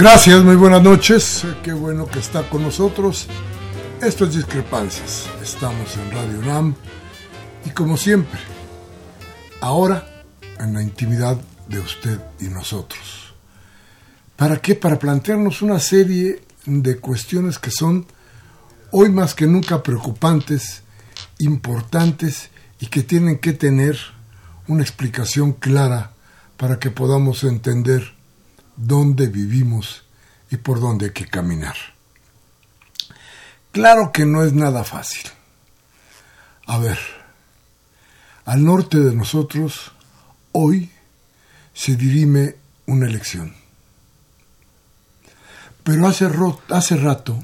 Gracias, muy buenas noches. Qué bueno que está con nosotros. Esto es Discrepancias. Estamos en Radio UNAM y como siempre, ahora en la intimidad de usted y nosotros. ¿Para qué? Para plantearnos una serie de cuestiones que son hoy más que nunca preocupantes, importantes y que tienen que tener una explicación clara para que podamos entender dónde vivimos y por dónde hay que caminar. Claro que no es nada fácil. A ver, al norte de nosotros, hoy se dirime una elección. Pero hace, hace rato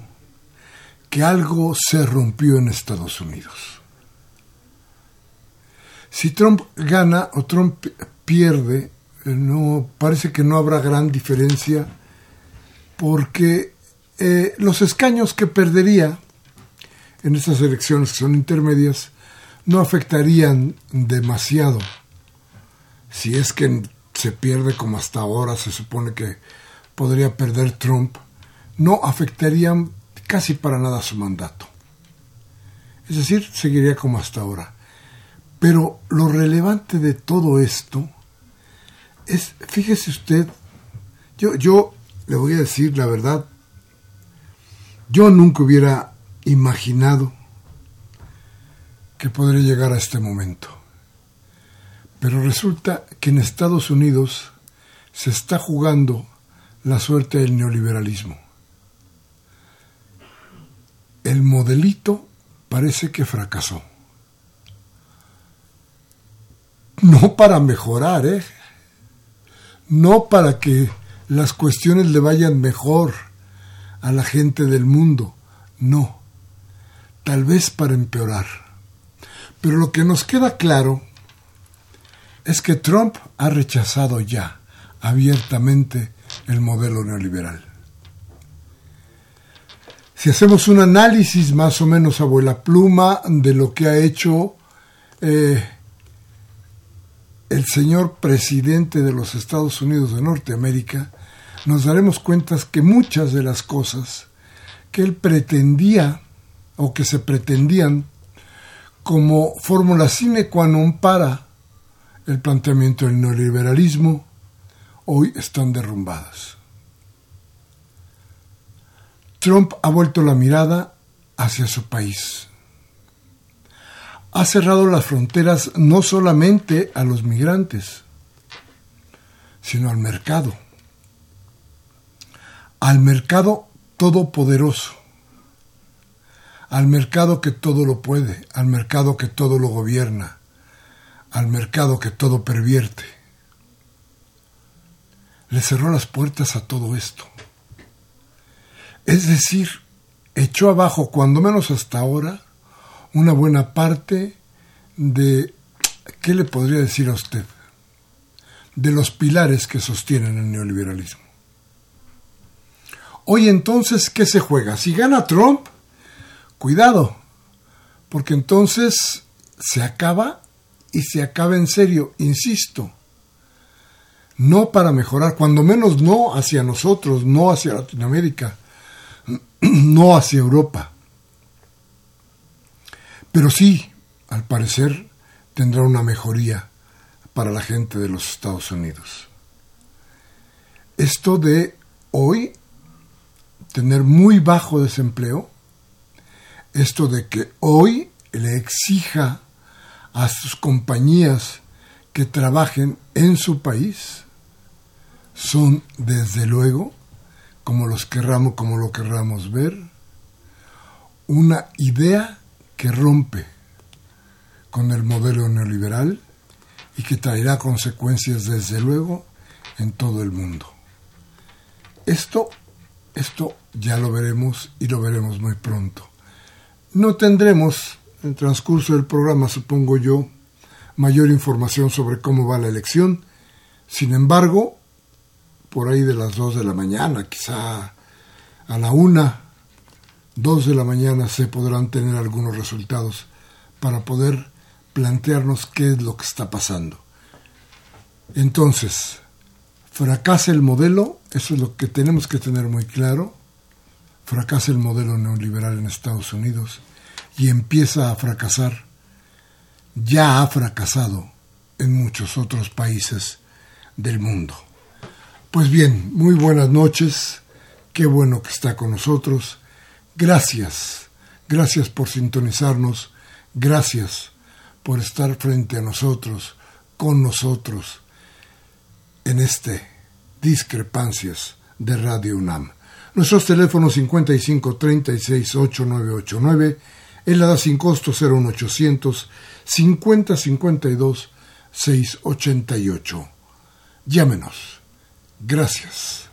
que algo se rompió en Estados Unidos. Si Trump gana o Trump pierde, no parece que no habrá gran diferencia porque eh, los escaños que perdería en estas elecciones que son intermedias no afectarían demasiado. Si es que se pierde como hasta ahora se supone que podría perder Trump no afectarían casi para nada su mandato. Es decir seguiría como hasta ahora. Pero lo relevante de todo esto es, fíjese usted, yo, yo le voy a decir la verdad, yo nunca hubiera imaginado que podría llegar a este momento. Pero resulta que en Estados Unidos se está jugando la suerte del neoliberalismo. El modelito parece que fracasó. No para mejorar, ¿eh? No para que las cuestiones le vayan mejor a la gente del mundo, no, tal vez para empeorar. Pero lo que nos queda claro es que Trump ha rechazado ya abiertamente el modelo neoliberal. Si hacemos un análisis más o menos a vuela pluma de lo que ha hecho eh, el señor presidente de los Estados Unidos de Norteamérica, nos daremos cuenta que muchas de las cosas que él pretendía o que se pretendían como fórmula sine qua non para el planteamiento del neoliberalismo, hoy están derrumbadas. Trump ha vuelto la mirada hacia su país ha cerrado las fronteras no solamente a los migrantes, sino al mercado. Al mercado todopoderoso. Al mercado que todo lo puede, al mercado que todo lo gobierna, al mercado que todo pervierte. Le cerró las puertas a todo esto. Es decir, echó abajo, cuando menos hasta ahora, una buena parte de, ¿qué le podría decir a usted? De los pilares que sostienen el neoliberalismo. Hoy entonces, ¿qué se juega? Si gana Trump, cuidado, porque entonces se acaba y se acaba en serio, insisto. no para mejorar, cuando menos no hacia nosotros, no hacia Latinoamérica, no hacia Europa. Pero sí, al parecer, tendrá una mejoría para la gente de los Estados Unidos. Esto de hoy tener muy bajo desempleo, esto de que hoy le exija a sus compañías que trabajen en su país, son desde luego, como los querramos, como lo querramos ver, una idea que rompe con el modelo neoliberal y que traerá consecuencias desde luego en todo el mundo. Esto, esto ya lo veremos y lo veremos muy pronto. No tendremos en el transcurso del programa, supongo yo, mayor información sobre cómo va la elección. Sin embargo, por ahí de las dos de la mañana, quizá a la una, dos de la mañana se podrán tener algunos resultados para poder plantearnos qué es lo que está pasando. Entonces, fracasa el modelo, eso es lo que tenemos que tener muy claro, fracasa el modelo neoliberal en Estados Unidos y empieza a fracasar, ya ha fracasado en muchos otros países del mundo. Pues bien, muy buenas noches, qué bueno que está con nosotros, gracias, gracias por sintonizarnos, gracias por estar frente a nosotros, con nosotros, en este Discrepancias de Radio UNAM. Nuestros teléfonos 55 36 8989, el ADA sin costo 01800 50 52 688. Llámenos. Gracias.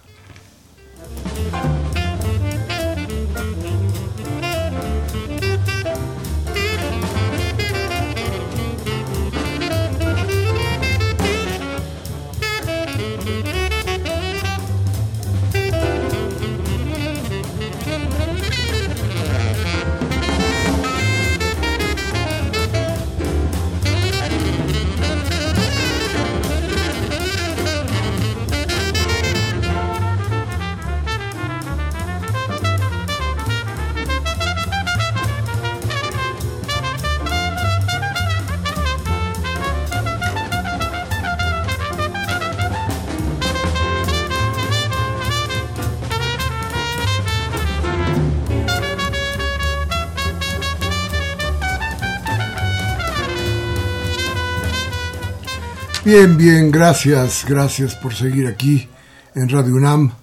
Bien, bien, gracias, gracias por seguir aquí en Radio UNAM,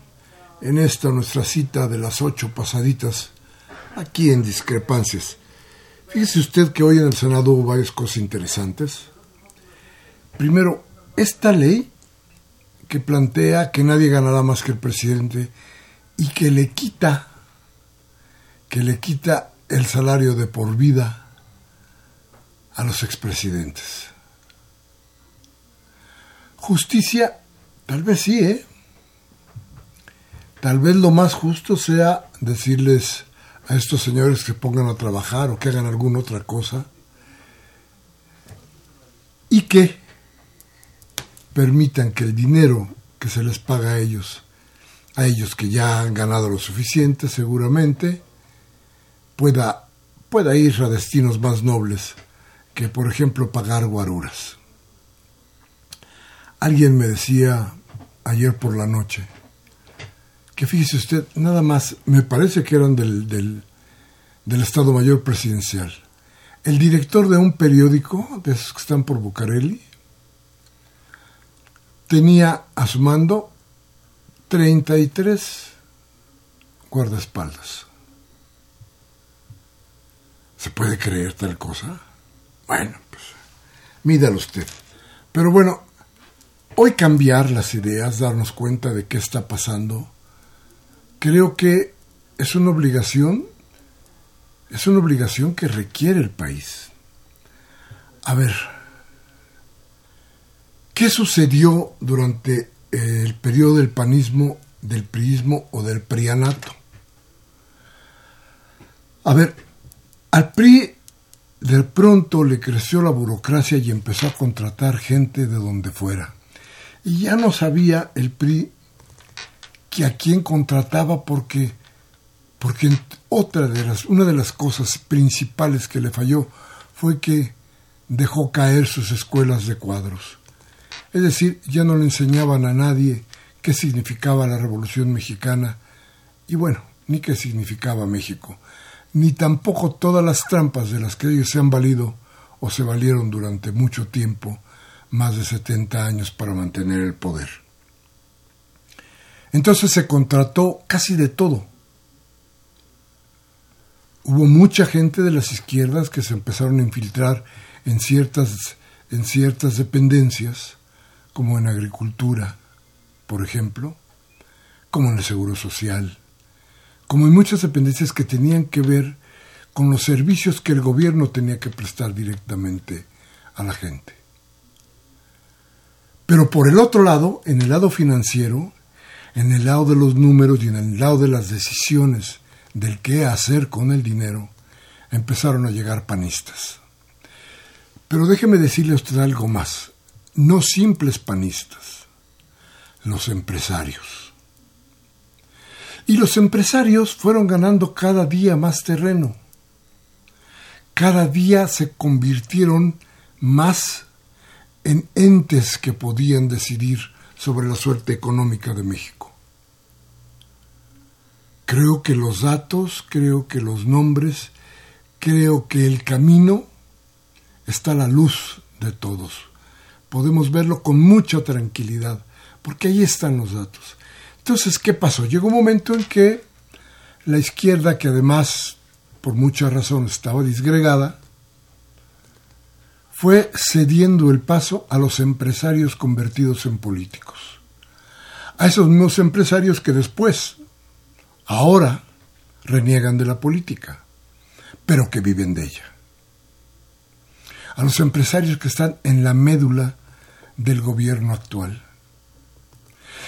en esta nuestra cita de las ocho pasaditas, aquí en Discrepancias. Fíjese usted que hoy en el Senado hubo varias cosas interesantes. Primero, esta ley que plantea que nadie ganará más que el presidente y que le quita, que le quita el salario de por vida a los expresidentes. Justicia, tal vez sí, ¿eh? Tal vez lo más justo sea decirles a estos señores que pongan a trabajar o que hagan alguna otra cosa y que permitan que el dinero que se les paga a ellos, a ellos que ya han ganado lo suficiente seguramente, pueda, pueda ir a destinos más nobles que, por ejemplo, pagar guaruras. Alguien me decía ayer por la noche que fíjese usted, nada más, me parece que eran del, del, Estado Mayor Presidencial. El director de un periódico, de esos que están por Bucareli, tenía a su mando 33 guardaespaldas. ¿Se puede creer tal cosa? Bueno, pues mídalo usted. Pero bueno, Hoy cambiar las ideas, darnos cuenta de qué está pasando, creo que es una obligación, es una obligación que requiere el país. A ver, ¿qué sucedió durante el periodo del panismo, del priismo o del prianato? A ver, al PRI de pronto le creció la burocracia y empezó a contratar gente de donde fuera Y ya no sabía el PRI que a quién contrataba porque, porque otra de las, una de las cosas principales que le falló fue que dejó caer sus escuelas de cuadros. Es decir, ya no le enseñaban a nadie qué significaba la Revolución Mexicana y bueno, ni qué significaba México, ni tampoco todas las trampas de las que ellos se han valido o se valieron durante mucho tiempo, más de 70 años, para mantener el poder. Entonces se contrató casi de todo. Hubo mucha gente de las izquierdas que se empezaron a infiltrar en ciertas, en ciertas dependencias, como en agricultura, por ejemplo, como en el Seguro Social, como en muchas dependencias que tenían que ver con los servicios que el gobierno tenía que prestar directamente a la gente. Pero por el otro lado, en el lado financiero, en el lado de los números y en el lado de las decisiones del qué hacer con el dinero, empezaron a llegar panistas. Pero déjeme decirle a usted algo más, no simples panistas, los empresarios. Y los empresarios fueron ganando cada día más terreno. Cada día se convirtieron más en entes que podían decidir sobre la suerte económica de México. Creo que los datos, creo que los nombres, creo que el camino está a la luz de todos. Podemos verlo con mucha tranquilidad, porque ahí están los datos. Entonces, ¿qué pasó? Llegó un momento en que la izquierda, que además por muchas razones estaba disgregada, fue cediendo el paso a los empresarios convertidos en políticos. A esos mismos empresarios que después, ahora, reniegan de la política, pero que viven de ella. A los empresarios que están en la médula del gobierno actual.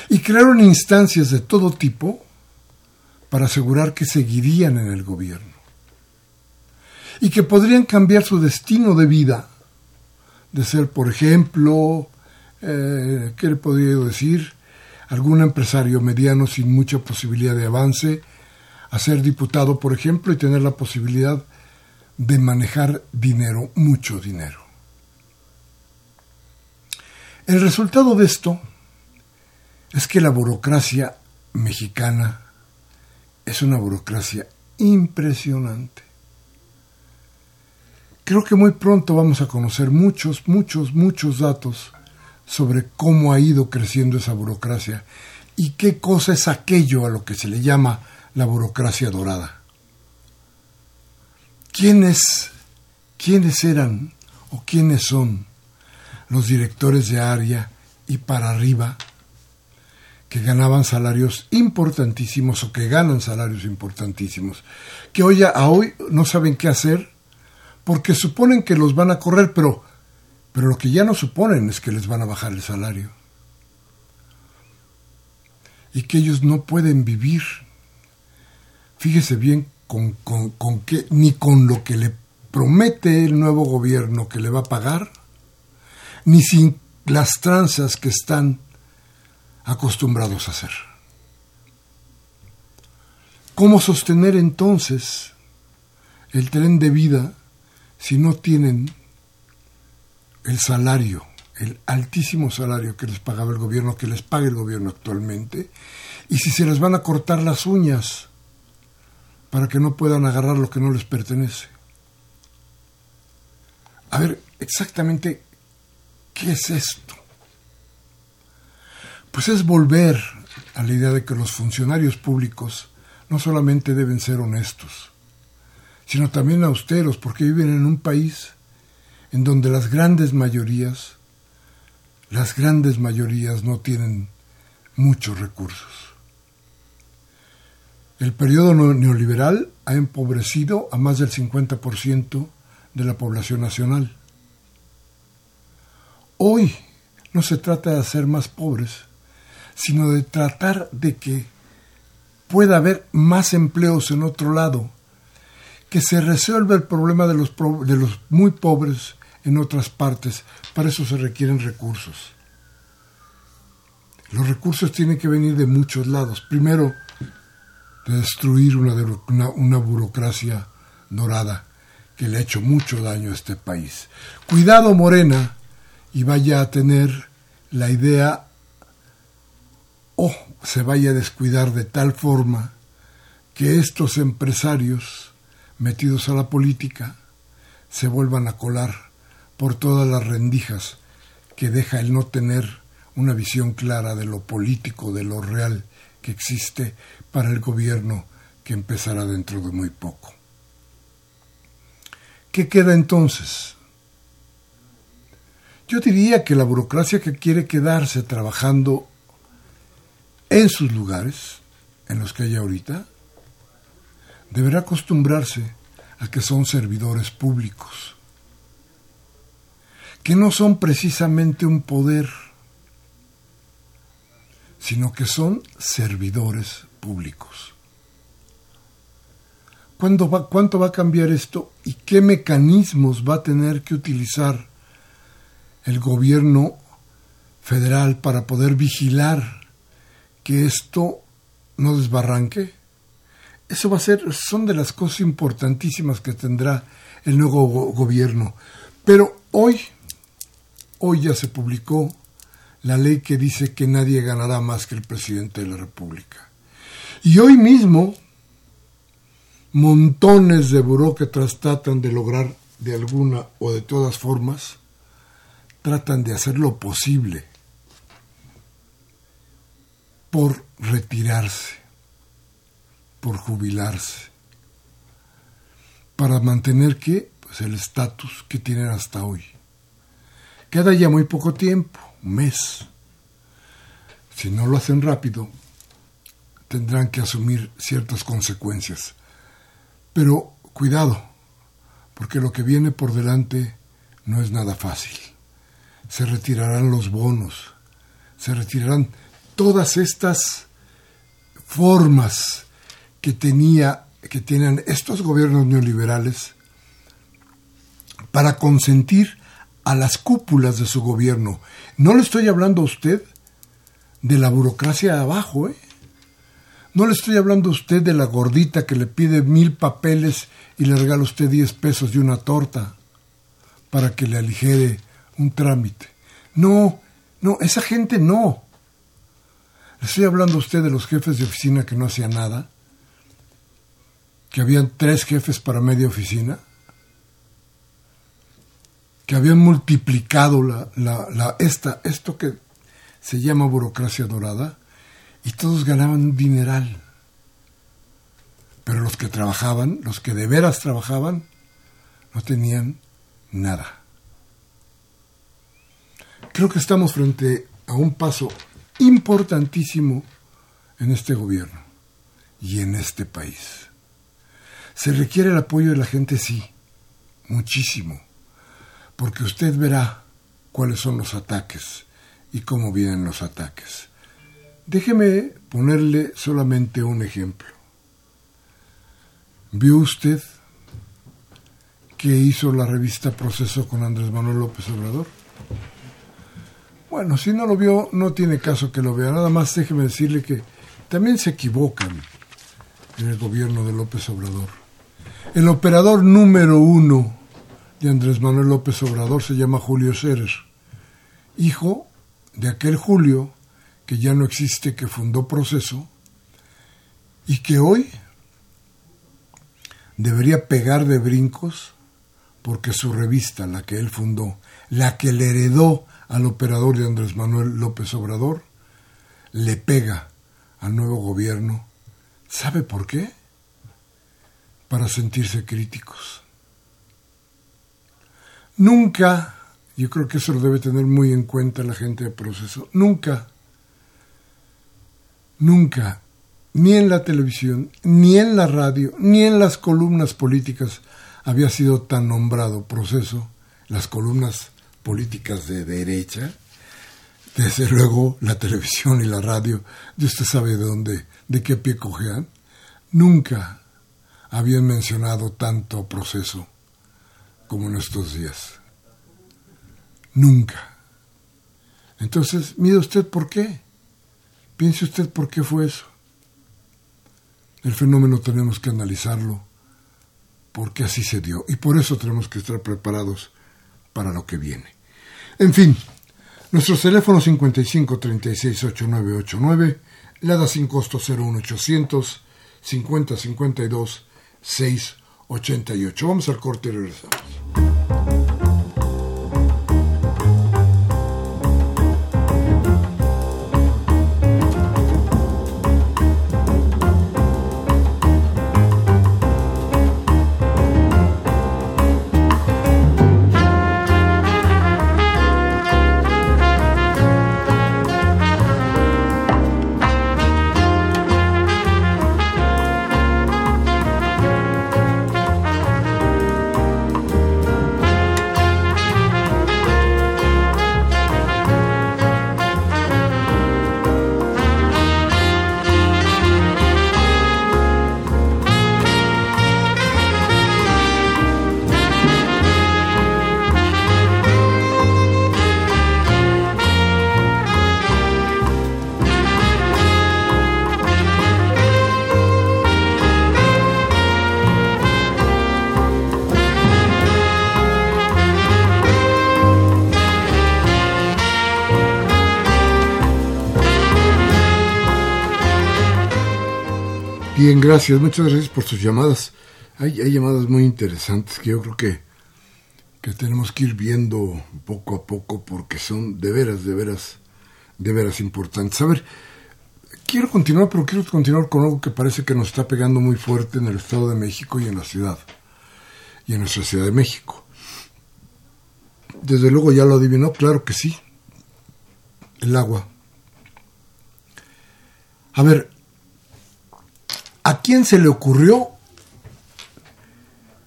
Y crearon instancias de todo tipo para asegurar que seguirían en el gobierno y que podrían cambiar su destino de vida de ser, por ejemplo, eh, ¿qué le podría decir? Algún empresario mediano sin mucha posibilidad de avance, a ser diputado, por ejemplo, y tener la posibilidad de manejar dinero, mucho dinero. El resultado de esto es que la burocracia mexicana es una burocracia impresionante. Creo que muy pronto vamos a conocer muchos, muchos, muchos datos sobre cómo ha ido creciendo esa burocracia y qué cosa es aquello a lo que se le llama la burocracia dorada. ¿Quiénes, quiénes eran o quiénes son los directores de área y para arriba que ganaban salarios importantísimos o que ganan salarios importantísimos, que hoy a hoy no saben qué hacer porque suponen que los van a correr, pero, pero lo que ya no suponen es que les van a bajar el salario. Y que ellos no pueden vivir. Fíjese bien con, con, qué, ni con lo que le promete el nuevo gobierno que le va a pagar, ni sin las tranzas que están acostumbrados a hacer. ¿Cómo sostener entonces el tren de vida si no tienen el salario, el altísimo salario que les pagaba el gobierno, que les paga el gobierno actualmente, y si se les van a cortar las uñas para que no puedan agarrar lo que no les pertenece. A ver, exactamente, ¿qué es esto? Pues es volver a la idea de que los funcionarios públicos no solamente deben ser honestos, sino también austeros, porque viven en un país en donde las grandes mayorías, las grandes mayorías no tienen muchos recursos. El periodo neoliberal ha empobrecido a más del 50% de la población nacional. Hoy no se trata de hacer más pobres, sino de tratar de que pueda haber más empleos en otro lado que se resuelva el problema de los, de los muy pobres en otras partes. Para eso se requieren recursos. Los recursos tienen que venir de muchos lados. Primero, de destruir una, una, una burocracia dorada que le ha hecho mucho daño a este país. Cuidado, Morena, y vaya a tener la idea o se vaya a descuidar de tal forma que estos empresarios metidos a la política se vuelvan a colar por todas las rendijas que deja el no tener una visión clara de lo político, de lo real que existe para el gobierno que empezará dentro de muy poco. ¿Qué queda entonces? Yo diría que la burocracia que quiere quedarse trabajando en sus lugares, en los que hay ahorita, deberá acostumbrarse a que son servidores públicos, que no son precisamente un poder, sino que son servidores públicos. Va, ¿Cuánto va a cambiar esto y qué mecanismos va a tener que utilizar el gobierno federal para poder vigilar que esto no desbarranque? Eso va a ser, son de las cosas importantísimas que tendrá el nuevo gobierno. Pero hoy, hoy ya se publicó la ley que dice que nadie ganará más que el presidente de la República. Y hoy mismo, montones de burócratas tratan de lograr de alguna o de todas formas, tratan de hacer lo posible por retirarse, por jubilarse, para mantener que pues el estatus que tienen hasta hoy. Queda ya muy poco tiempo, un mes. Si no lo hacen rápido, tendrán que asumir ciertas consecuencias. Pero cuidado, porque lo que viene por delante no es nada fácil. Se retirarán los bonos, se retirarán todas estas formas que tenía que tienen estos gobiernos neoliberales para consentir a las cúpulas de su gobierno. No le estoy hablando a usted de la burocracia de abajo, ¿eh? No le estoy hablando a usted de la gordita que le pide mil papeles y le regala usted diez pesos y una torta para que le aligere un trámite. No, no, esa gente no. Le estoy hablando a usted de los jefes de oficina que no hacían nada, que habían tres jefes para media oficina, que habían multiplicado la, esta, esto que se llama burocracia dorada, y todos ganaban un dineral. Pero los que trabajaban, los que de veras trabajaban, no tenían nada. Creo que estamos frente a un paso importantísimo en este gobierno y en este país. Se requiere el apoyo de la gente, sí, muchísimo, porque usted verá cuáles son los ataques y cómo vienen los ataques. Déjeme ponerle solamente un ejemplo. ¿Vio usted qué hizo la revista Proceso con Andrés Manuel López Obrador? Bueno, si no lo vio, no tiene caso que lo vea. Nada más déjeme decirle que también se equivocan en el gobierno de López Obrador. El operador número uno de Andrés Manuel López Obrador se llama Julio Ceres, hijo de aquel Julio que ya no existe, que fundó Proceso, y que hoy debería pegar de brincos porque su revista, la que él fundó, la que le heredó al operador de Andrés Manuel López Obrador, le pega al nuevo gobierno. ¿Sabe por qué? Para sentirse críticos. Nunca, yo creo que eso lo debe tener muy en cuenta la gente de proceso, nunca Nunca, ni en la televisión, ni en la radio, ni en las columnas políticas había sido tan nombrado proceso, las columnas políticas de derecha, desde luego la televisión y la radio, y usted sabe de dónde, de qué pie cojean, nunca habían mencionado tanto proceso como en estos días. Nunca. Entonces, mire usted por qué. Piense usted por qué fue eso. El fenómeno tenemos que analizarlo porque así se dio y por eso tenemos que estar preparados para lo que viene. En fin, nuestro teléfono 55 36 8989, da sin costo 01800 50 52 688. Vamos al corte y regresamos. Bien, gracias, muchas gracias por sus llamadas. Hay, hay llamadas muy interesantes que yo creo que, que tenemos que ir viendo poco a poco porque son de veras, de veras, de veras importantes. A ver, quiero continuar, pero quiero continuar con algo que parece que nos está pegando muy fuerte en el Estado de México y en la ciudad, y en nuestra Ciudad de México. Desde luego ya lo adivinó, claro que sí. El agua. A ver, ¿A quién se le ocurrió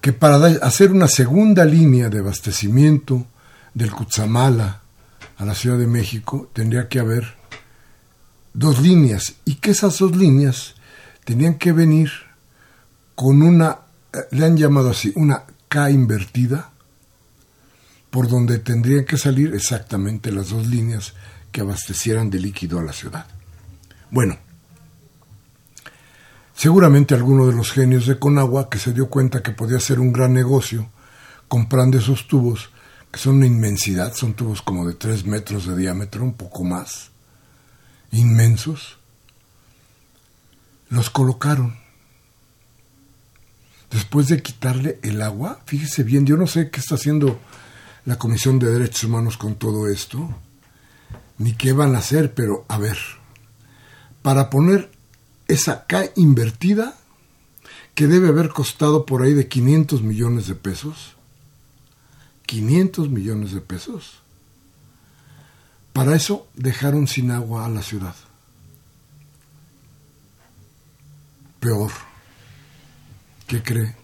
que para hacer una segunda línea de abastecimiento del Cutzamala a la Ciudad de México tendría que haber dos líneas y que esas dos líneas tenían que venir con una, eh, le han llamado así, una K invertida, por donde tendrían que salir exactamente las dos líneas que abastecieran de líquido a la ciudad. Bueno, Seguramente alguno de los genios de Conagua que se dio cuenta que podía ser un gran negocio comprando esos tubos, que son una inmensidad, son tubos como de tres metros de diámetro, un poco más, inmensos, los colocaron. Después de quitarle el agua, fíjese bien, yo no sé qué está haciendo la Comisión de Derechos Humanos con todo esto, ni qué van a hacer, pero a ver, para poner esa K invertida que debe haber costado por ahí de 500 millones de pesos. 500 millones de pesos. Para eso dejaron sin agua a la ciudad. Peor. ¿Qué cree?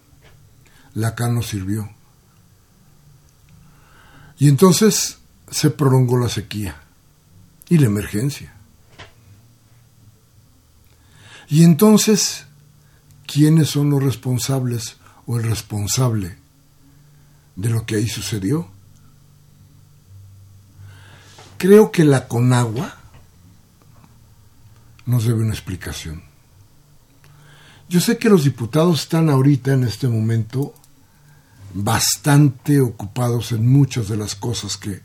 La K no sirvió. Y entonces se prolongó la sequía y la emergencia. Y entonces, ¿quiénes son los responsables o el responsable de lo que ahí sucedió? Creo que la Conagua nos debe una explicación. Yo sé que los diputados están ahorita, en este momento, bastante ocupados en muchas de las cosas que,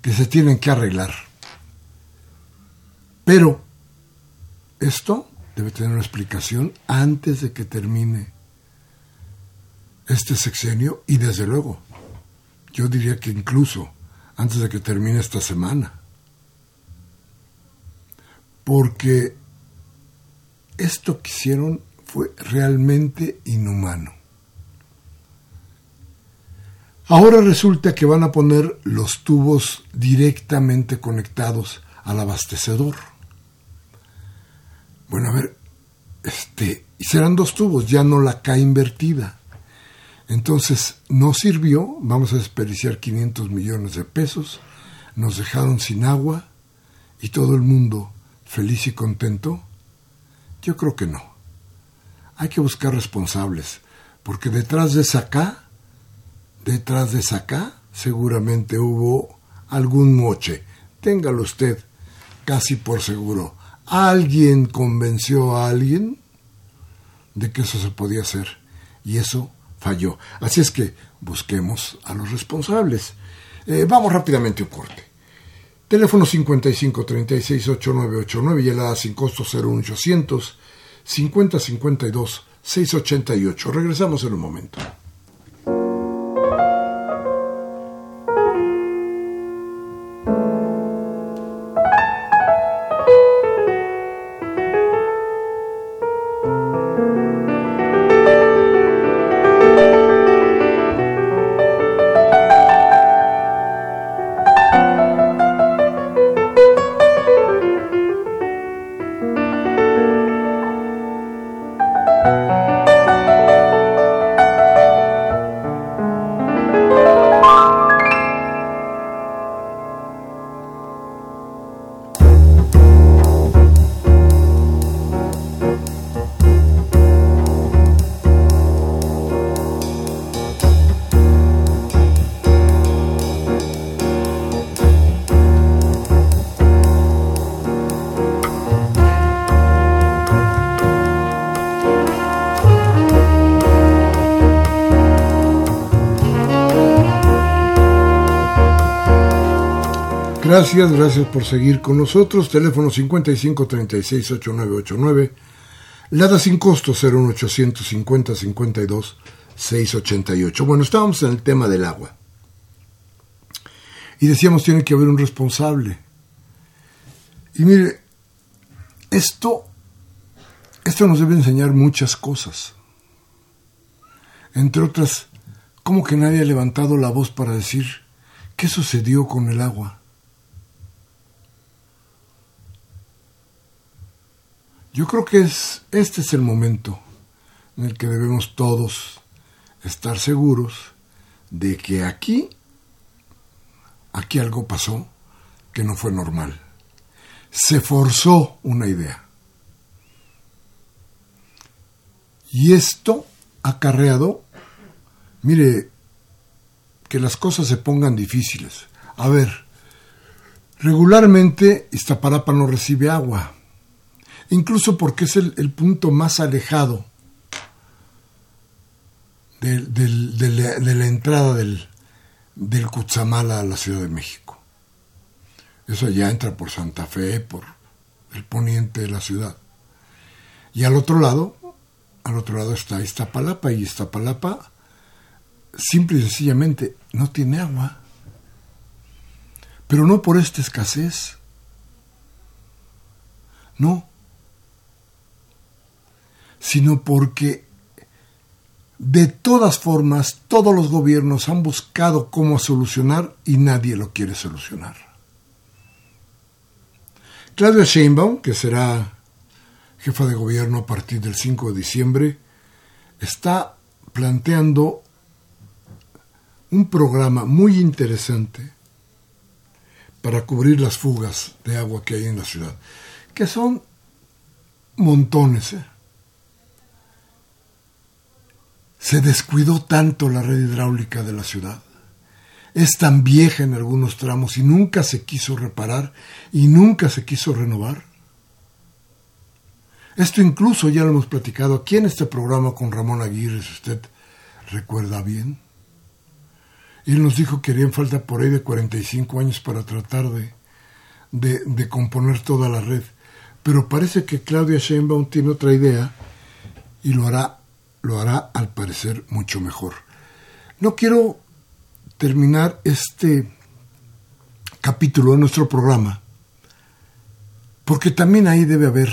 que se tienen que arreglar. Pero esto debe tener una explicación antes de que termine este sexenio y desde luego, yo diría que incluso antes de que termine esta semana. Porque esto que hicieron fue realmente inhumano. Ahora resulta que van a poner los tubos directamente conectados al abastecedor. Bueno, a ver, este, y serán dos tubos, ya no la K invertida. Entonces, no sirvió, vamos a desperdiciar 500 millones de pesos, nos dejaron sin agua y todo el mundo feliz y contento. Yo creo que no. Hay que buscar responsables, porque detrás de esa detrás de esa seguramente hubo algún moche. Téngalo usted casi por seguro alguien convenció a alguien de que eso se podía hacer y eso falló. Así es que busquemos a los responsables. Eh, vamos rápidamente a un corte. Teléfono 55 36 8989 y el sin costo 01800 50 52 688. Regresamos en un momento. Gracias, gracias por seguir con nosotros. Teléfono 55368989. Lada sin costo 01850 52 688. Bueno, estábamos en el tema del agua. Y decíamos tiene que haber un responsable. Y mire, esto, esto nos debe enseñar muchas cosas. Entre otras, ¿cómo que nadie ha levantado la voz para decir qué sucedió con el agua? Yo creo que es, este es el momento en el que debemos todos estar seguros de que aquí, aquí algo pasó que no fue normal. Se forzó una idea. Y esto ha acarreado, mire, que las cosas se pongan difíciles. A ver, regularmente Iztapalapa no recibe agua incluso porque es el, punto más alejado de, la, entrada del, del a la Ciudad de México. Eso ya entra por Santa Fe, por el poniente de la ciudad. Y al otro lado, al otro lado está Iztapalapa, y Iztapalapa simple y sencillamente no tiene agua. Pero no por esta escasez. No, sino porque de todas formas todos los gobiernos han buscado cómo solucionar y nadie lo quiere solucionar. Claudia Sheinbaum, que será jefa de gobierno a partir del 5 de diciembre, está planteando un programa muy interesante para cubrir las fugas de agua que hay en la ciudad, que son montones. ¿eh? Se descuidó tanto la red hidráulica de la ciudad. Es tan vieja en algunos tramos y nunca se quiso reparar y nunca se quiso renovar. Esto incluso ya lo hemos platicado aquí en este programa con Ramón Aguirre, si usted recuerda bien. Él nos dijo que harían falta por ahí de 45 años para tratar de, de, de componer toda la red. Pero parece que Claudia Sheinbaum tiene otra idea y lo hará lo hará al parecer mucho mejor. No quiero terminar este capítulo de nuestro programa, porque también ahí debe haber,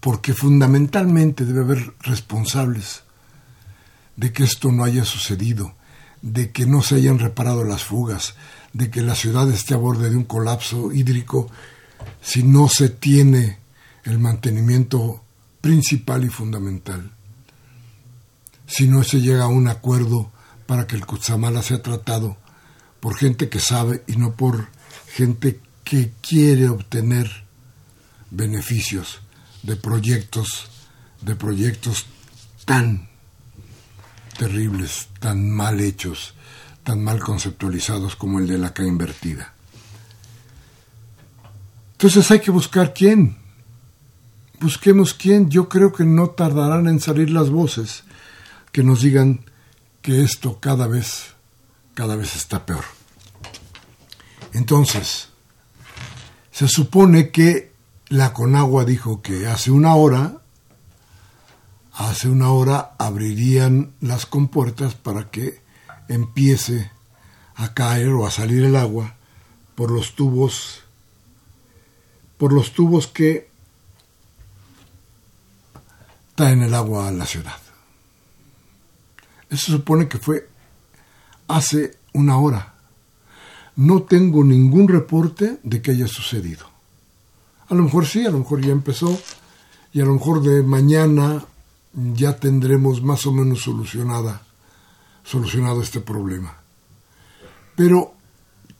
porque fundamentalmente debe haber responsables de que esto no haya sucedido, de que no se hayan reparado las fugas, de que la ciudad esté a borde de un colapso hídrico si no se tiene el mantenimiento principal y fundamental si no se llega a un acuerdo para que el Cutzamala sea tratado por gente que sabe y no por gente que quiere obtener beneficios de proyectos, de proyectos tan terribles, tan mal hechos, tan mal conceptualizados como el de la K invertida. Entonces hay que buscar quién, busquemos quién. Yo creo que no tardarán en salir las voces que nos digan que esto cada vez, cada vez está peor. Entonces, se supone que la Conagua dijo que hace una hora, hace una hora abrirían las compuertas para que empiece a caer o a salir el agua por los tubos por los tubos que traen el agua a la ciudad. Eso supone que fue hace una hora. No tengo ningún reporte de que haya sucedido. A lo mejor sí, a lo mejor ya empezó y a lo mejor de mañana ya tendremos más o menos solucionada, solucionado este problema. Pero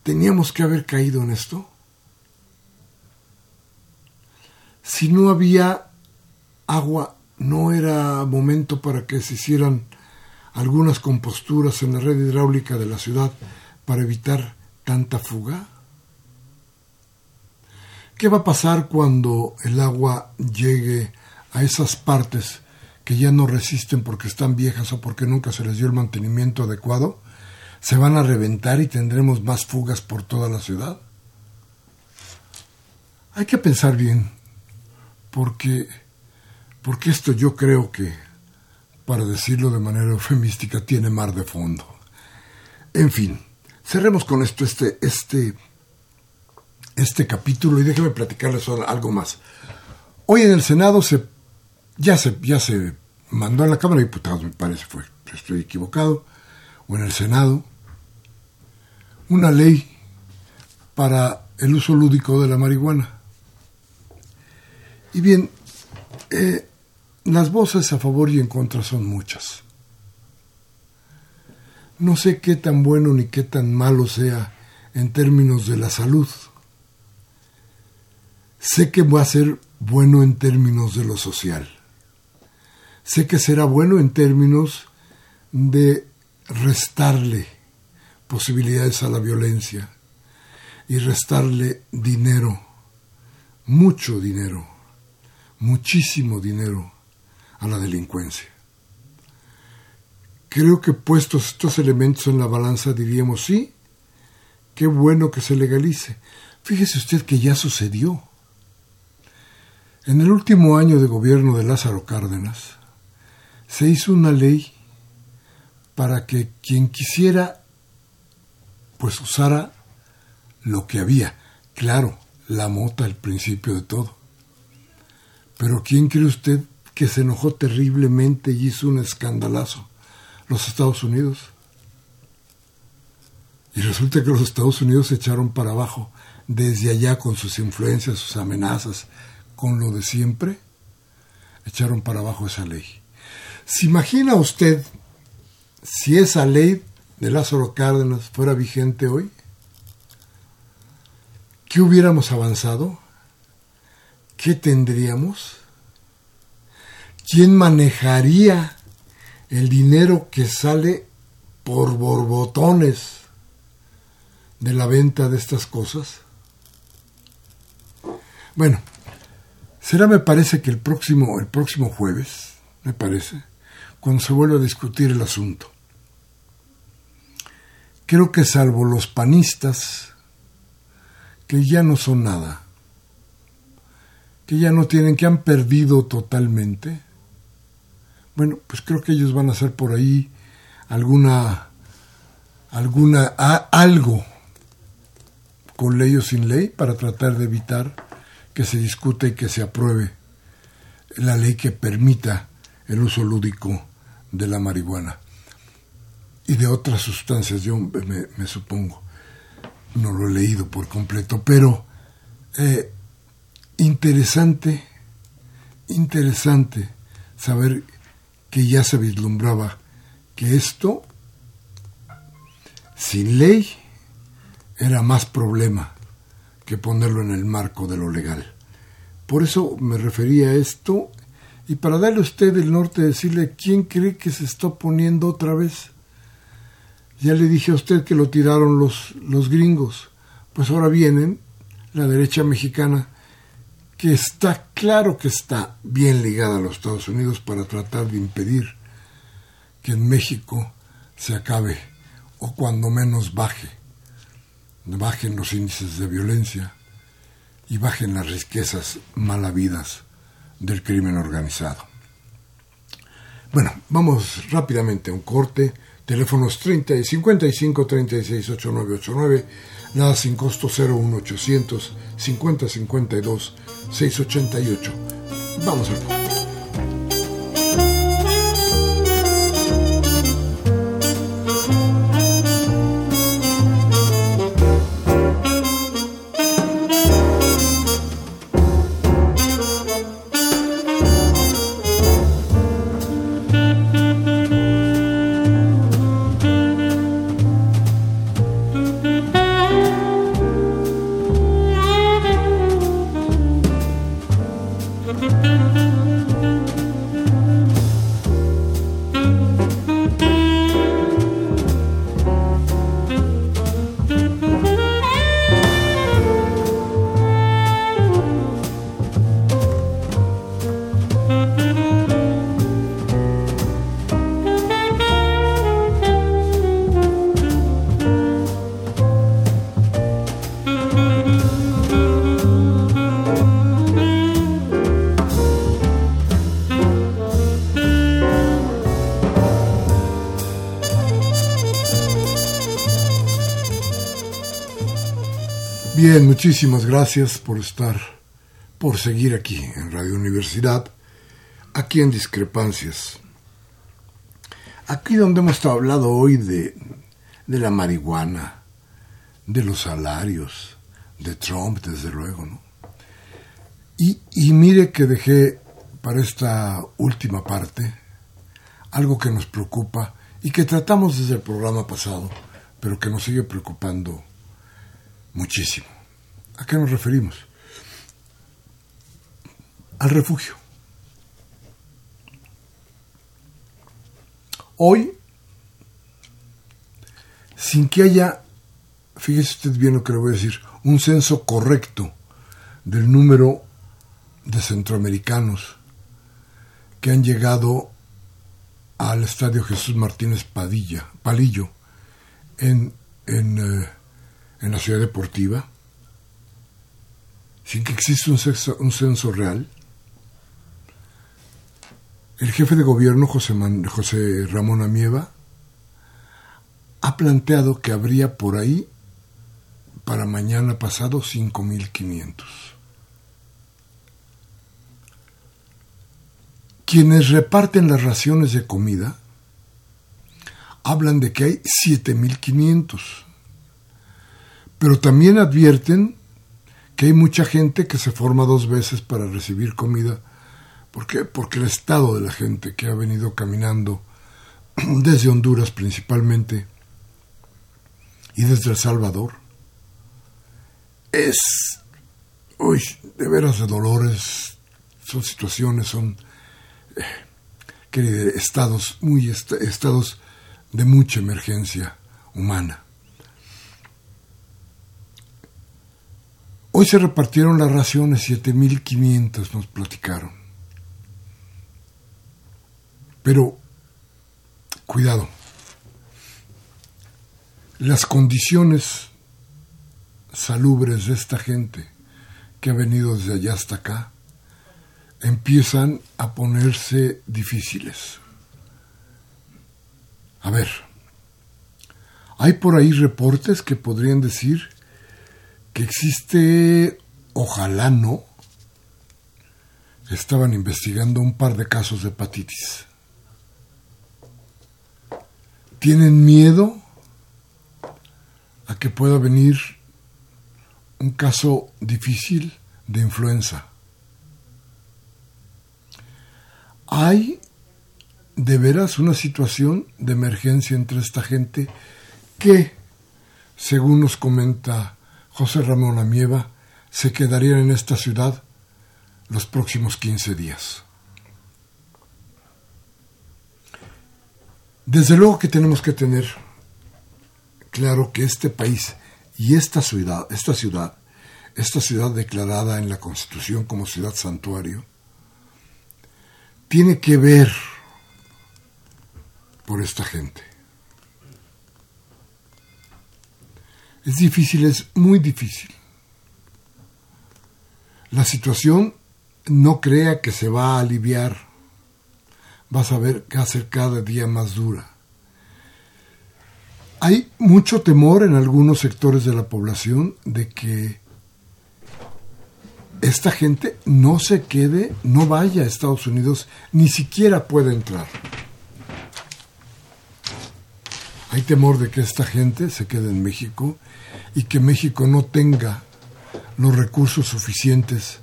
teníamos que haber caído en esto. Si no había agua, no era momento para que se hicieran algunas composturas en la red hidráulica de la ciudad para evitar tanta fuga. ¿Qué va a pasar cuando el agua llegue a esas partes que ya no resisten porque están viejas o porque nunca se les dio el mantenimiento adecuado? se van a reventar y tendremos más fugas por toda la ciudad. Hay que pensar bien, porque, porque esto yo creo que, para decirlo de manera eufemística, tiene mar de fondo. En fin, cerremos con esto este, este, este capítulo y déjeme platicarles algo más. Hoy en el Senado se, ya, se, ya se mandó a la Cámara de Diputados, me parece, fue, estoy equivocado, o en el Senado, una ley para el uso lúdico de la marihuana. Y bien, eh, las voces a favor y en contra son muchas. No sé qué tan bueno ni qué tan malo sea en términos de la salud. Sé que va a ser bueno en términos de lo social. Sé que será bueno en términos de restarle posibilidades a la violencia y restarle dinero, mucho dinero, muchísimo dinero a la delincuencia. Creo que puestos estos elementos en la balanza diríamos sí, qué bueno que se legalice. Fíjese usted que ya sucedió. En el último año de gobierno de Lázaro Cárdenas, se hizo una ley para que quien quisiera pues usara lo que había. Claro, la mota el principio de todo. Pero ¿quién cree usted que se enojó terriblemente y hizo un escandalazo? Los Estados Unidos. Y resulta que los Estados Unidos se echaron para abajo desde allá con sus influencias, sus amenazas, con lo de siempre, echaron para abajo esa ley. ¿Se imagina usted si esa ley de Lázaro Cárdenas fuera vigente hoy? ¿Qué hubiéramos avanzado? ¿Qué tendríamos? ¿Quién manejaría el dinero que sale por borbotones de la venta de estas cosas? Bueno, será me parece que el próximo, el próximo jueves, me parece, cuando se vuelva a discutir el asunto creo que salvo los panistas, que ya no son nada, que ya no tienen, que han perdido totalmente, bueno, pues creo que ellos van a hacer por ahí alguna, alguna, algo con ley o sin ley para tratar de evitar que se discute y que se apruebe la ley que permita el uso lúdico de la marihuana y de otras sustancias, yo me, supongo. No lo he leído por completo, pero eh, interesante, interesante saber que ya se vislumbraba que esto, sin ley, era más problema que ponerlo en el marco de lo legal. Por eso me refería a esto y para darle a usted el norte, decirle quién cree que se está poniendo otra vez ya le dije a usted que lo tiraron los, los gringos. Pues ahora vienen la derecha mexicana que está claro que está bien ligada a los Estados Unidos para tratar de impedir que en México se acabe o cuando menos baje, bajen los índices de violencia y bajen las riquezas malavidas del crimen organizado. Bueno, vamos rápidamente a un corte. Teléfonos 30 y 55 36 8989, nada sin costo 01800 50 52 688. Vamos al corte. Muchísimas gracias por estar, por seguir aquí en Radio Universidad, aquí en Discrepancias. Aquí donde hemos hablado hoy de, la marihuana, de los salarios, de Trump, desde luego, ¿no? Y mire que dejé para esta última parte algo que nos preocupa y que tratamos desde el programa pasado, pero que nos sigue preocupando muchísimo. ¿A qué nos referimos? Al refugio. Hoy, sin que haya, fíjese usted bien lo que le voy a decir, un censo correcto del número de centroamericanos que han llegado al estadio Jesús Martínez Padilla, Palillo en, en eh, en la ciudad deportiva, sin que exista un, un censo real. El jefe de gobierno, José, José Ramón Amieva, ha planteado que habría por ahí para mañana pasado 5.500. Quienes reparten las raciones de comida hablan de que hay 7.500 pero también advierten que hay mucha gente que se forma dos veces para recibir comida. ¿Por qué? Porque el estado de la gente que ha venido caminando desde Honduras principalmente y desde El Salvador es, uy, de veras de dolores, son situaciones, son eh, estados, muy estados de mucha emergencia humana. Hoy se repartieron las raciones, 7.500 nos platicaron. Pero, cuidado, las condiciones salubres de esta gente que ha venido desde allá hasta acá empiezan a ponerse difíciles. A ver, hay por ahí reportes que podrían decir que existe, ojalá no, estaban investigando un par de casos de hepatitis. Tienen miedo a que pueda venir un caso difícil de influenza. Hay de veras una situación de emergencia entre esta gente que, según nos comenta José Ramón Amieva se quedaría en esta ciudad los próximos 15 días. Desde luego que tenemos que tener claro que este país y esta ciudad, esta ciudad esta ciudad declarada en la Constitución como ciudad santuario, tiene que ver por esta gente. Es difícil, es muy difícil. La situación no crea que se va a aliviar. Vas a ver que va a ser cada día más dura. Hay mucho temor en algunos sectores de la población de que esta gente no se quede, no vaya a Estados Unidos, ni siquiera pueda entrar. Hay temor de que esta gente se quede en México y que México no tenga los recursos suficientes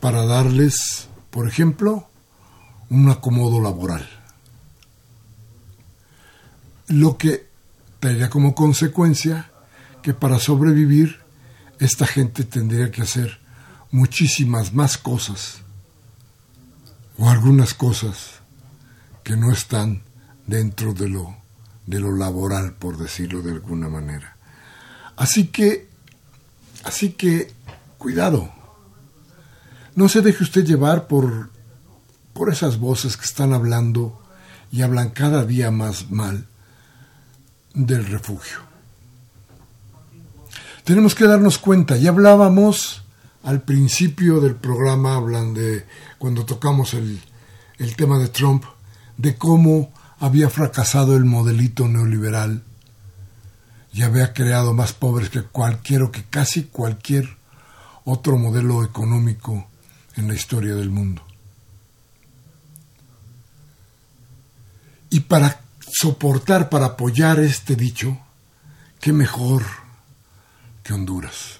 para darles, por ejemplo, un acomodo laboral. Lo que traería como consecuencia que para sobrevivir esta gente tendría que hacer muchísimas más cosas o algunas cosas que no están dentro de lo de lo laboral, por decirlo de alguna manera. Así que, así que, cuidado. No se deje usted llevar por, por esas voces que están hablando y hablan cada día más mal del refugio. Tenemos que darnos cuenta, ya hablábamos al principio del programa, hablan de cuando tocamos el, el tema de Trump, de cómo había fracasado el modelito neoliberal y había creado más pobres que cualquier o que casi cualquier otro modelo económico en la historia del mundo. Y para soportar, para apoyar este dicho, qué mejor que Honduras.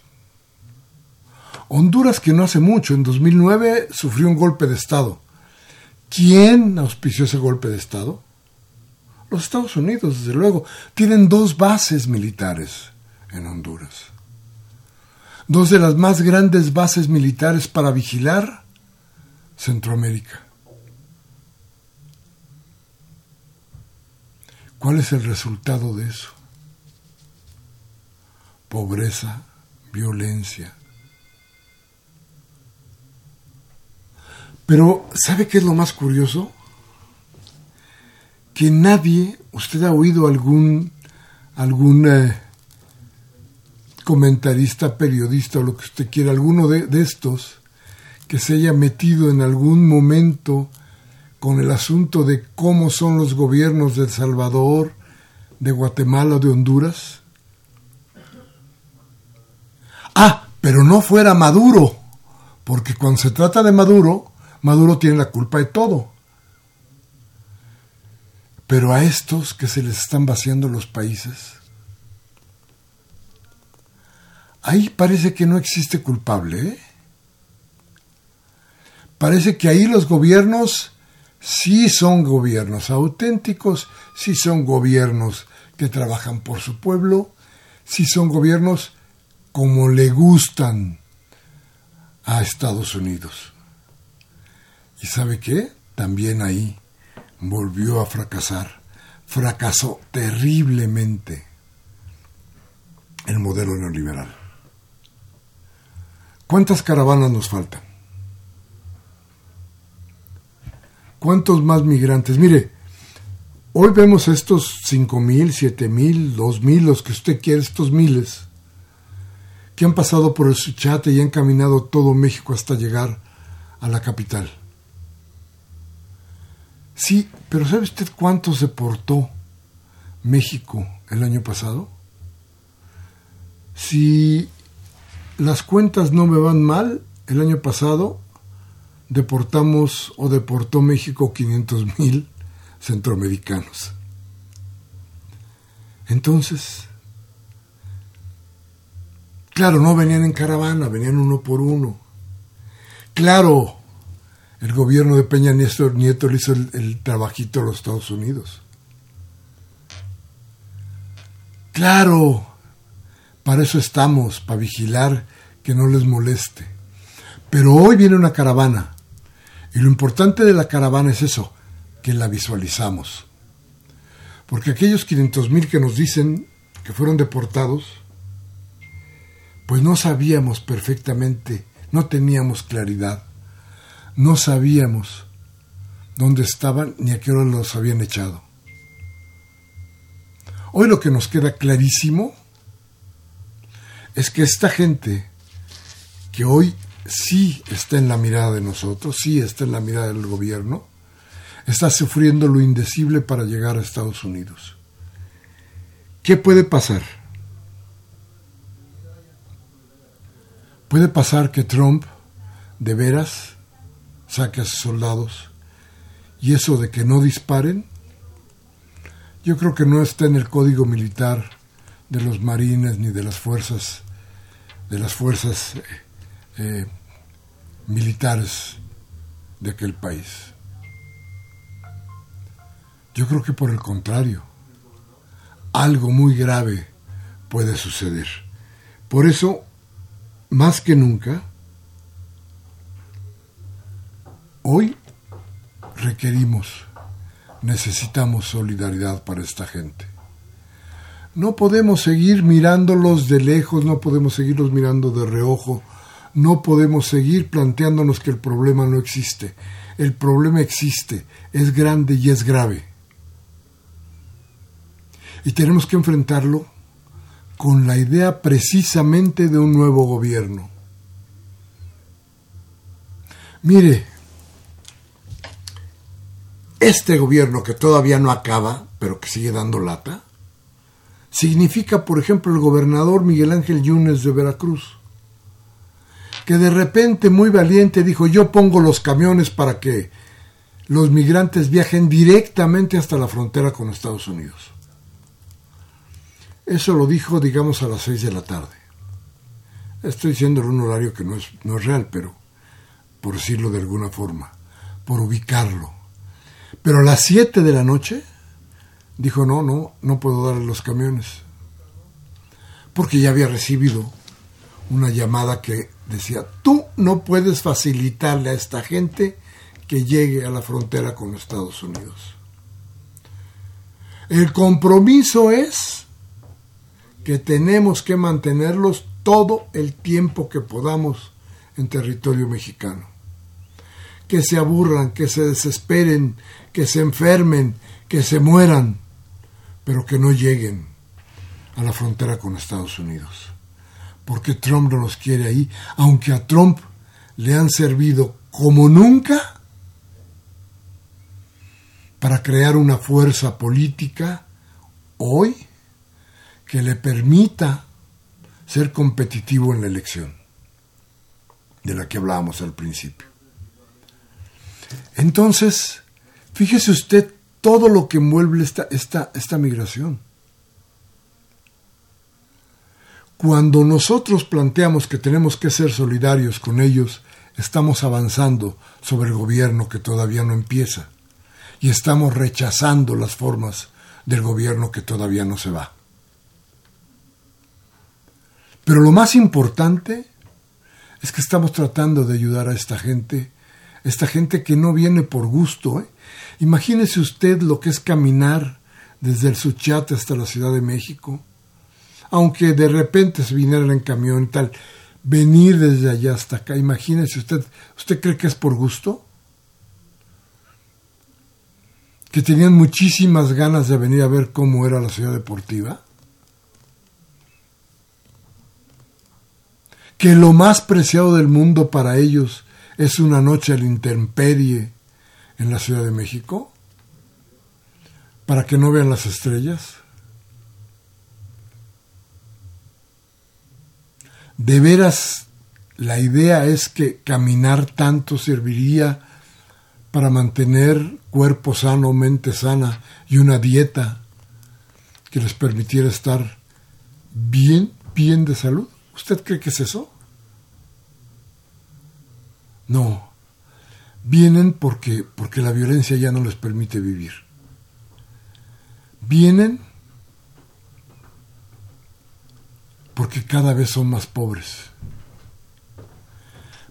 Honduras que no hace mucho, en 2009 sufrió un golpe de Estado. ¿Quién auspició ese golpe de Estado? Los Estados Unidos, desde luego, tienen dos bases militares en Honduras. Dos de las más grandes bases militares para vigilar Centroamérica. ¿Cuál es el resultado de eso? Pobreza, violencia. Pero, ¿sabe qué es lo más curioso? Que nadie, usted ha oído algún, algún eh, comentarista, periodista o lo que usted quiera, alguno de, de estos, que se haya metido en algún momento con el asunto de cómo son los gobiernos de El Salvador, de Guatemala de Honduras? Ah, pero no fuera Maduro, porque cuando se trata de Maduro, Maduro tiene la culpa de todo. Pero a estos que se les están vaciando los países, ahí parece que no existe culpable. ¿eh? Parece que ahí los gobiernos sí son gobiernos auténticos, sí son gobiernos que trabajan por su pueblo, sí son gobiernos como le gustan a Estados Unidos. ¿Y sabe qué? También ahí volvió a fracasar. Fracasó terriblemente el modelo neoliberal. ¿Cuántas caravanas nos faltan? ¿Cuántos más migrantes? Mire, hoy vemos estos cinco mil, siete mil, dos mil, los que usted quiere, estos miles, que han pasado por el Suchate y han caminado todo México hasta llegar a la capital. Sí, pero ¿sabe usted cuántos deportó México el año pasado? Si las cuentas no me van mal, el año pasado deportamos o deportó México 500 mil centroamericanos. Entonces, claro, no venían en caravana, venían uno por uno. Claro, el gobierno de Peña Nieto, le hizo el, trabajito a los Estados Unidos. Claro, para eso estamos, para vigilar que no les moleste. Pero hoy viene una caravana. Y lo importante de la caravana es eso, que la visualizamos. Porque aquellos 500.000 que nos dicen que fueron deportados, pues no sabíamos perfectamente, no teníamos claridad, no sabíamos dónde estaban ni a qué hora los habían echado. Hoy lo que nos queda clarísimo es que esta gente que hoy sí está en la mirada de nosotros, sí está en la mirada del gobierno, está sufriendo lo indecible para llegar a Estados Unidos. ¿Qué puede pasar? Puede pasar que Trump de veras saque a sus soldados y eso de que no disparen, yo creo que no está en el código militar de los marines ni de las fuerzas de las fuerzas eh, eh, militares de aquel país. Yo creo que por el contrario, algo muy grave puede suceder. Por eso, más que nunca, hoy requerimos, necesitamos solidaridad para esta gente. No podemos seguir mirándolos de lejos, no podemos seguirlos mirando de reojo, no podemos seguir planteándonos que el problema no existe. El problema existe, es grande y es grave. Y tenemos que enfrentarlo con la idea precisamente de un nuevo gobierno. Mire, este gobierno que todavía no acaba, pero que sigue dando lata, significa, por ejemplo, el gobernador Miguel Ángel Yunes de Veracruz, que de repente muy valiente dijo, yo pongo los camiones para que los migrantes viajen directamente hasta la frontera con Estados Unidos. Eso lo dijo, digamos, a las seis de la tarde. Estoy diciendo un horario que no es, no es real, pero por decirlo de alguna forma, por ubicarlo. Pero a las siete de la noche dijo, no, no, no puedo darle los camiones. Porque ya había recibido una llamada que decía, tú no puedes facilitarle a esta gente que llegue a la frontera con Estados Unidos. El compromiso es que tenemos que mantenerlos todo el tiempo que podamos en territorio mexicano. Que se aburran, que se desesperen, que se enfermen, que se mueran, pero que no lleguen a la frontera con Estados Unidos porque Trump no los quiere ahí, aunque a Trump le han servido como nunca para crear una fuerza política hoy que le permita ser competitivo en la elección, de la que hablábamos al principio. Entonces, fíjese usted todo lo que envuelve esta, esta, esta migración. Cuando nosotros planteamos que tenemos que ser solidarios con ellos, estamos avanzando sobre el gobierno que todavía no empieza y estamos rechazando las formas del gobierno que todavía no se va. Pero lo más importante es que estamos tratando de ayudar a esta gente, esta gente que no viene por gusto. ¿eh? Imagínese usted lo que es caminar desde el Suchate hasta la Ciudad de México, aunque de repente se vinieran en camión y tal, venir desde allá hasta acá, imagínese usted, ¿usted cree que es por gusto? Que tenían muchísimas ganas de venir a ver cómo era la ciudad deportiva. Que lo más preciado del mundo para ellos es una noche al intemperie en la Ciudad de México, para que no vean las estrellas. de veras la idea es que caminar tanto serviría para mantener cuerpo sano, mente sana y una dieta que les permitiera estar bien, bien de salud. ¿Usted cree que es eso? No. Vienen porque, porque la violencia ya no les permite vivir. Vienen porque cada vez son más pobres.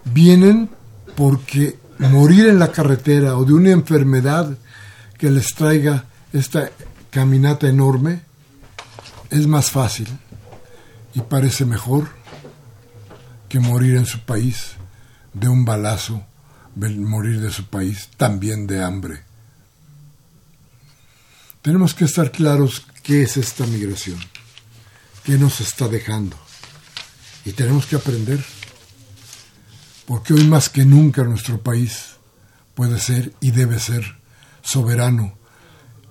Vienen porque morir en la carretera o de una enfermedad que les traiga esta caminata enorme es más fácil y parece mejor que morir en su país de un balazo, morir de su país también de hambre. Tenemos que estar claros qué es esta migración, qué nos está dejando. Y tenemos que aprender, porque hoy más que nunca nuestro país puede ser y debe ser soberano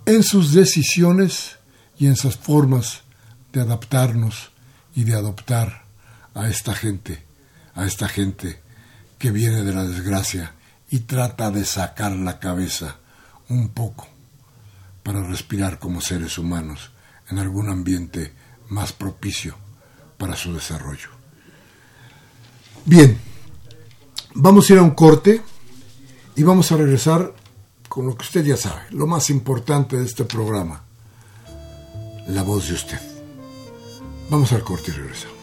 en sus decisiones y en sus formas de adaptarnos y de adoptar a esta gente, a esta gente que viene de la desgracia y trata de sacar la cabeza un poco para respirar como seres humanos en algún ambiente más propicio para su desarrollo. Bien, vamos a ir a un corte y vamos a regresar con lo que usted ya sabe, lo más importante de este programa, la voz de usted. Vamos al corte y regresamos.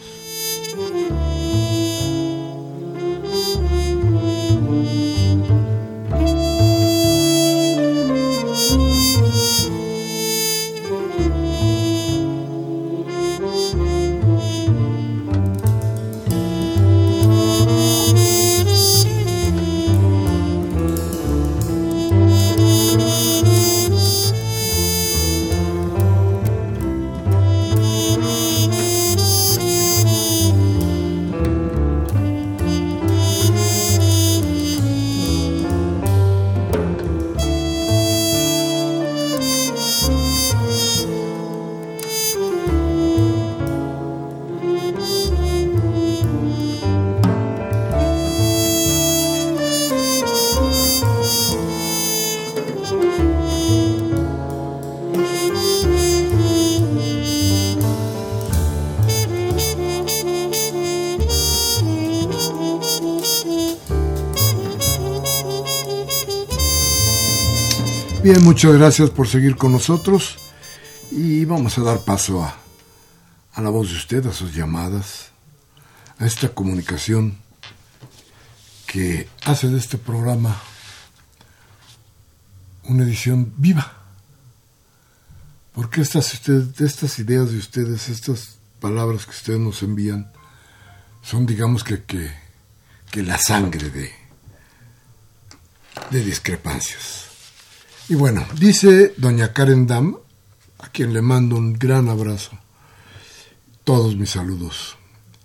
Bien, muchas gracias por seguir con nosotros y vamos a dar paso a, a la voz de usted, a sus llamadas, a esta comunicación que hace de este programa una edición viva. Porque estas, estas ideas de ustedes, estas palabras que ustedes nos envían, son digamos que, que, que la sangre de, de discrepancias. Y bueno, dice doña Karen Dam, a quien le mando un gran abrazo, todos mis saludos,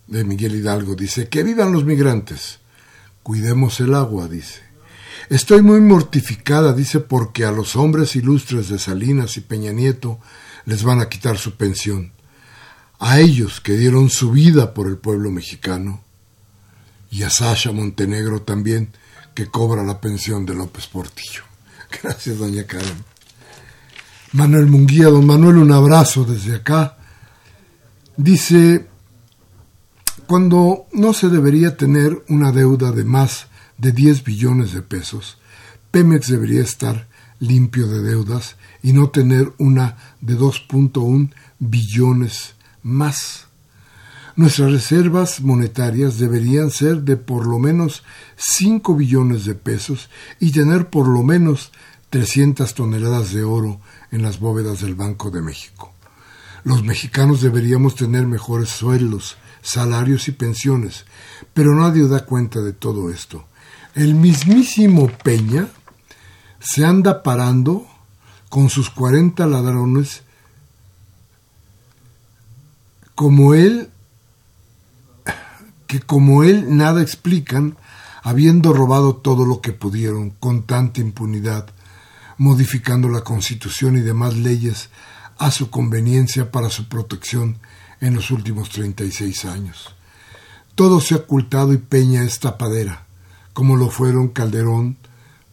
de Miguel Hidalgo, dice, que vivan los migrantes, cuidemos el agua, dice. Estoy muy mortificada, dice, porque a los hombres ilustres de Salinas y Peña Nieto les van a quitar su pensión. A ellos que dieron su vida por el pueblo mexicano. Y a Sasha Montenegro también, que cobra la pensión de López Portillo. Gracias, doña Karen. Manuel Munguía, don Manuel, un abrazo desde acá. Dice, cuando no se debería tener una deuda de más de 10 billones de pesos, Pemex debería estar limpio de deudas y no tener una de 2.1 billones más. Nuestras reservas monetarias deberían ser de por lo menos 5 billones de pesos y tener por lo menos 300 toneladas de oro en las bóvedas del Banco de México. Los mexicanos deberíamos tener mejores sueldos, salarios y pensiones, pero nadie da cuenta de todo esto. El mismísimo Peña se anda parando con sus 40 ladrones como él que como él nada explican, habiendo robado todo lo que pudieron con tanta impunidad, modificando la Constitución y demás leyes a su conveniencia para su protección en los últimos 36 años. Todo se ha ocultado y Peña es tapadera, como lo fueron Calderón,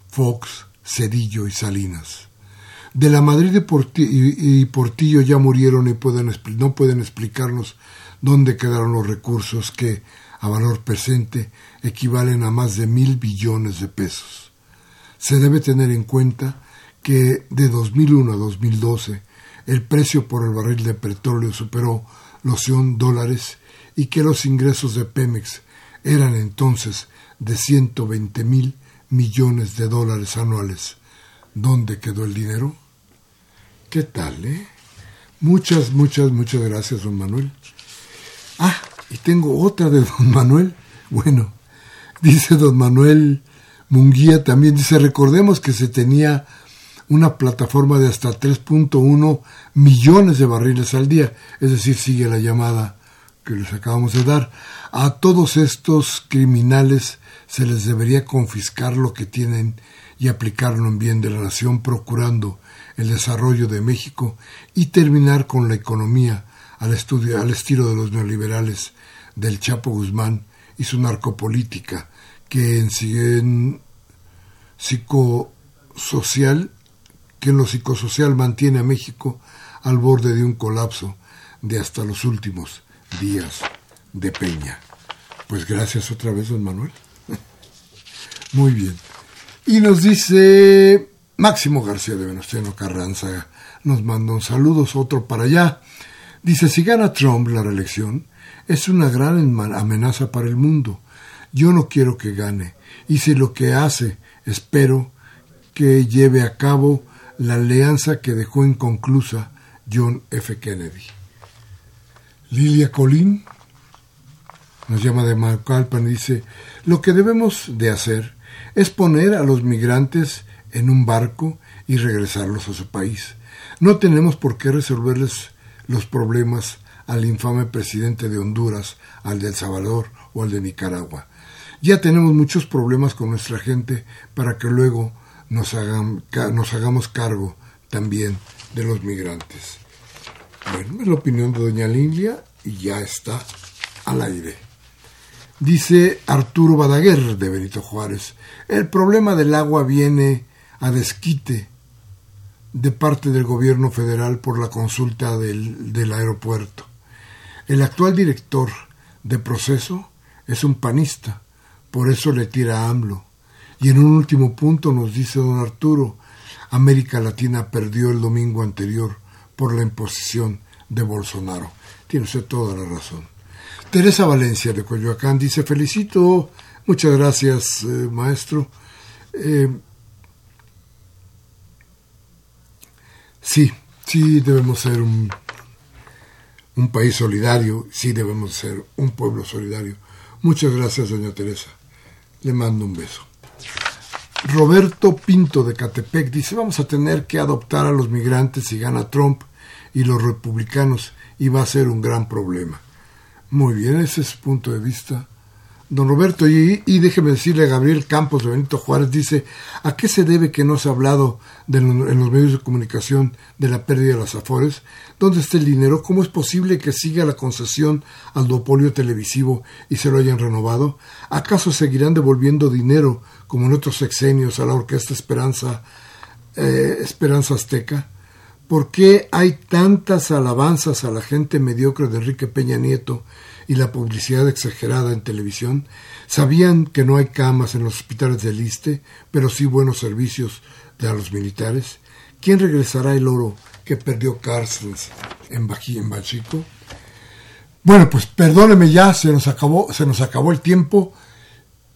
Fox, Cedillo y Salinas. De la Madrid y Portillo ya murieron y no pueden explicarnos dónde quedaron los recursos que, a valor presente equivalen a más de mil billones de pesos. Se debe tener en cuenta que de 2001 a 2012 el precio por el barril de petróleo superó los 100 dólares y que los ingresos de Pemex eran entonces de 120 mil millones de dólares anuales. ¿Dónde quedó el dinero? ¿Qué tal, eh? Muchas, muchas, muchas gracias, don Manuel. Ah, y tengo otra de don Manuel. Bueno, dice don Manuel Munguía también, dice, recordemos que se tenía una plataforma de hasta 3.1 millones de barriles al día, es decir, sigue la llamada que les acabamos de dar. A todos estos criminales se les debería confiscar lo que tienen y aplicarlo en bien de la nación, procurando el desarrollo de México y terminar con la economía al, estudio, al estilo de los neoliberales del Chapo Guzmán y su narcopolítica, que en, en psicosocial que en lo psicosocial mantiene a México al borde de un colapso de hasta los últimos días de Peña. Pues gracias otra vez, don Manuel. Muy bien. Y nos dice Máximo García de Venustiano Carranza, nos manda un saludo, otro para allá. Dice, si gana Trump la reelección, es una gran amenaza para el mundo. Yo no quiero que gane. Y si lo que hace, espero que lleve a cabo la alianza que dejó inconclusa John F. Kennedy. Lilia Colín nos llama de Macalpan y dice, lo que debemos de hacer es poner a los migrantes en un barco y regresarlos a su país. No tenemos por qué resolverles los problemas al infame presidente de Honduras, al de El Salvador o al de Nicaragua. Ya tenemos muchos problemas con nuestra gente para que luego nos, nos hagamos cargo también de los migrantes. Bueno, es la opinión de doña Lilia y ya está al aire. Dice Arturo Badaguer de Benito Juárez, el problema del agua viene a desquite de parte del gobierno federal por la consulta del, del aeropuerto. El actual director de proceso es un panista, por eso le tira AMLO. Y en un último punto nos dice don Arturo, América Latina perdió el domingo anterior por la imposición de Bolsonaro. Tiene usted toda la razón. Teresa Valencia de Coyoacán dice, felicito, muchas gracias eh, maestro. Eh, sí, sí debemos ser un, un país solidario, sí debemos ser un pueblo solidario. Muchas gracias, doña Teresa. Le mando un beso. Roberto Pinto de Catepec dice, vamos a tener que adoptar a los migrantes si gana Trump y los republicanos y va a ser un gran problema. Muy bien, ese es su punto de vista. Don Roberto, y, déjeme decirle a Gabriel Campos de Benito Juárez, dice, ¿a qué se debe que no se ha hablado en los medios de comunicación de la pérdida de las afores? ¿Dónde está el dinero? ¿Cómo es posible que siga la concesión al duopolio televisivo y se lo hayan renovado? ¿Acaso seguirán devolviendo dinero, como en otros sexenios, a la Orquesta Esperanza, eh, Esperanza Azteca? ¿Por qué hay tantas alabanzas a la gente mediocre de Enrique Peña Nieto y la publicidad exagerada en televisión? ¿Sabían que no hay camas en los hospitales del Iste, pero sí buenos servicios de a los militares? ¿Quién regresará el oro que perdió Carstens en, en Bachico? Bueno, pues perdóneme ya, se nos acabó, se nos acabó el tiempo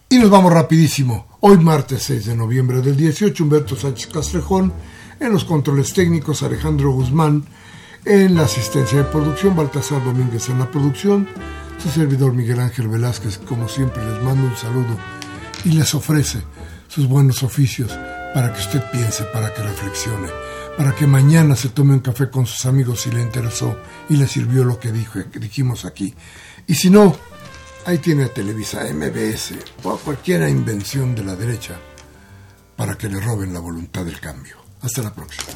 y nos vamos rapidísimo. Hoy martes 6 de noviembre del 18, Humberto Sánchez Castrejón en los controles técnicos Alejandro Guzmán, en la asistencia de producción Baltasar Domínguez en la producción, su servidor Miguel Ángel Velázquez, como siempre les mando un saludo y les ofrece sus buenos oficios para que usted piense, para que reflexione, para que mañana se tome un café con sus amigos si le interesó y le sirvió lo que, dijo, que dijimos aquí. Y si no, ahí tiene a Televisa, MBS o a cualquier invención de la derecha para que le roben la voluntad del cambio. Hasta la próxima.